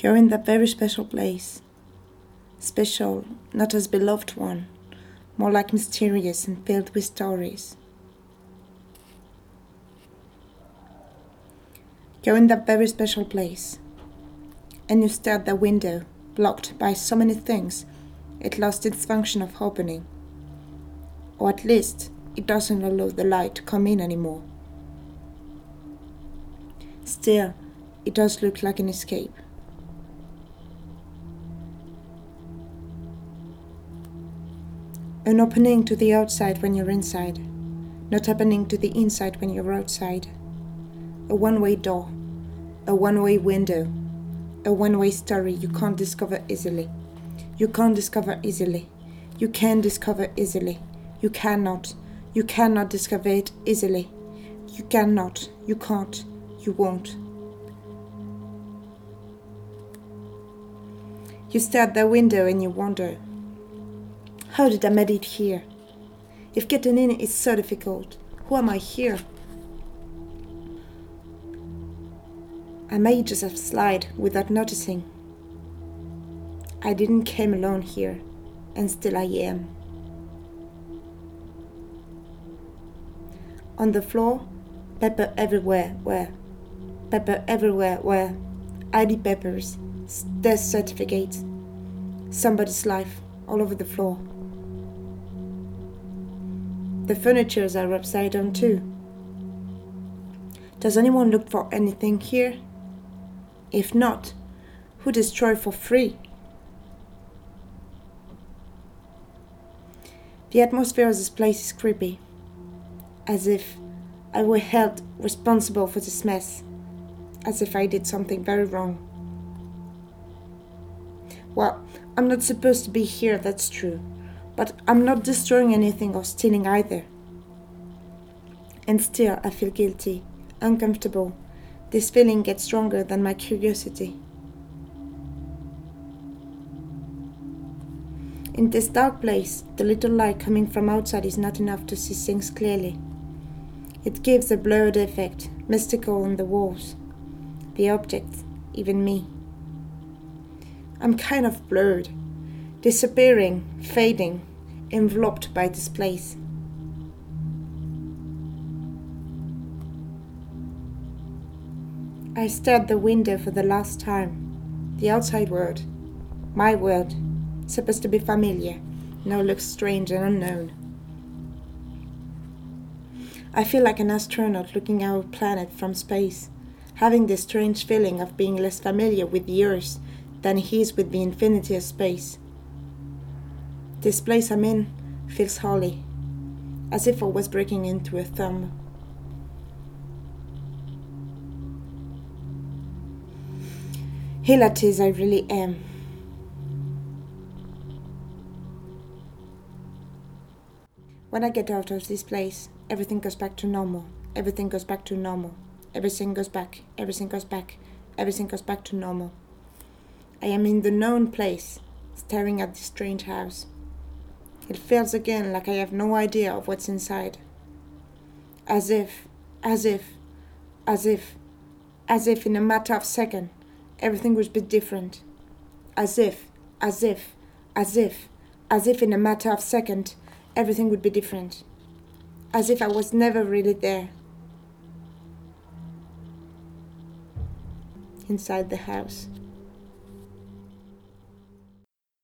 You're in that very special place. Special, not as beloved one, more like mysterious and filled with stories. You're in that very special place, and you stare at the window, blocked by so many things, it lost its function of opening. Or at least, it doesn't allow the light to come in anymore. Still, it does look like an escape. An opening to the outside when you're inside, not happening to the inside when you're outside. A one way door, a one way window, a one way story you can't discover easily. You can't discover easily. You can discover easily. You cannot. You cannot discover it easily. You cannot. You can't. You won't. You stare at the window and you wonder how did I it here? If getting in is so difficult, who am I here? I just have slide without noticing. I didn't came alone here, and still I am. On the floor, pepper everywhere, where? Pepper everywhere, where? ID papers, death certificates, somebody's life all over the floor. The furnitures are upside down too. Does anyone look for anything here? If not, who destroy for free? The atmosphere of this place is creepy, as if I were held responsible for this mess, as if I did something very wrong. Well, I'm not supposed to be here, that's true. But I'm not destroying anything or stealing either. And still, I feel guilty, uncomfortable. This feeling gets stronger than my curiosity. In this dark place, the little light coming from outside is not enough to see things clearly. It gives a blurred effect, mystical on the walls, the objects, even me. I'm kind of blurred, disappearing, fading, enveloped by this place. I stared the window for the last time. The outside world, my world, supposed to be familiar, now looks strange and unknown. I feel like an astronaut looking our planet from space, having this strange feeling of being less familiar with the Earth than he is with the infinity of space. This place I'm in feels holy, as if I was breaking into a thumb. Here it is, I really am. When I get out of this place, everything goes back to normal. Everything goes back to normal. Everything goes back. Everything goes back. Everything goes back to normal. I am in the known place, staring at this strange house. It feels again like I have no idea of what's inside. As if, as if, as if, as if in a matter of second, everything would be different. As if, as if, as if, as if in a matter of second, everything would be different. As if I was never really there. Inside the house.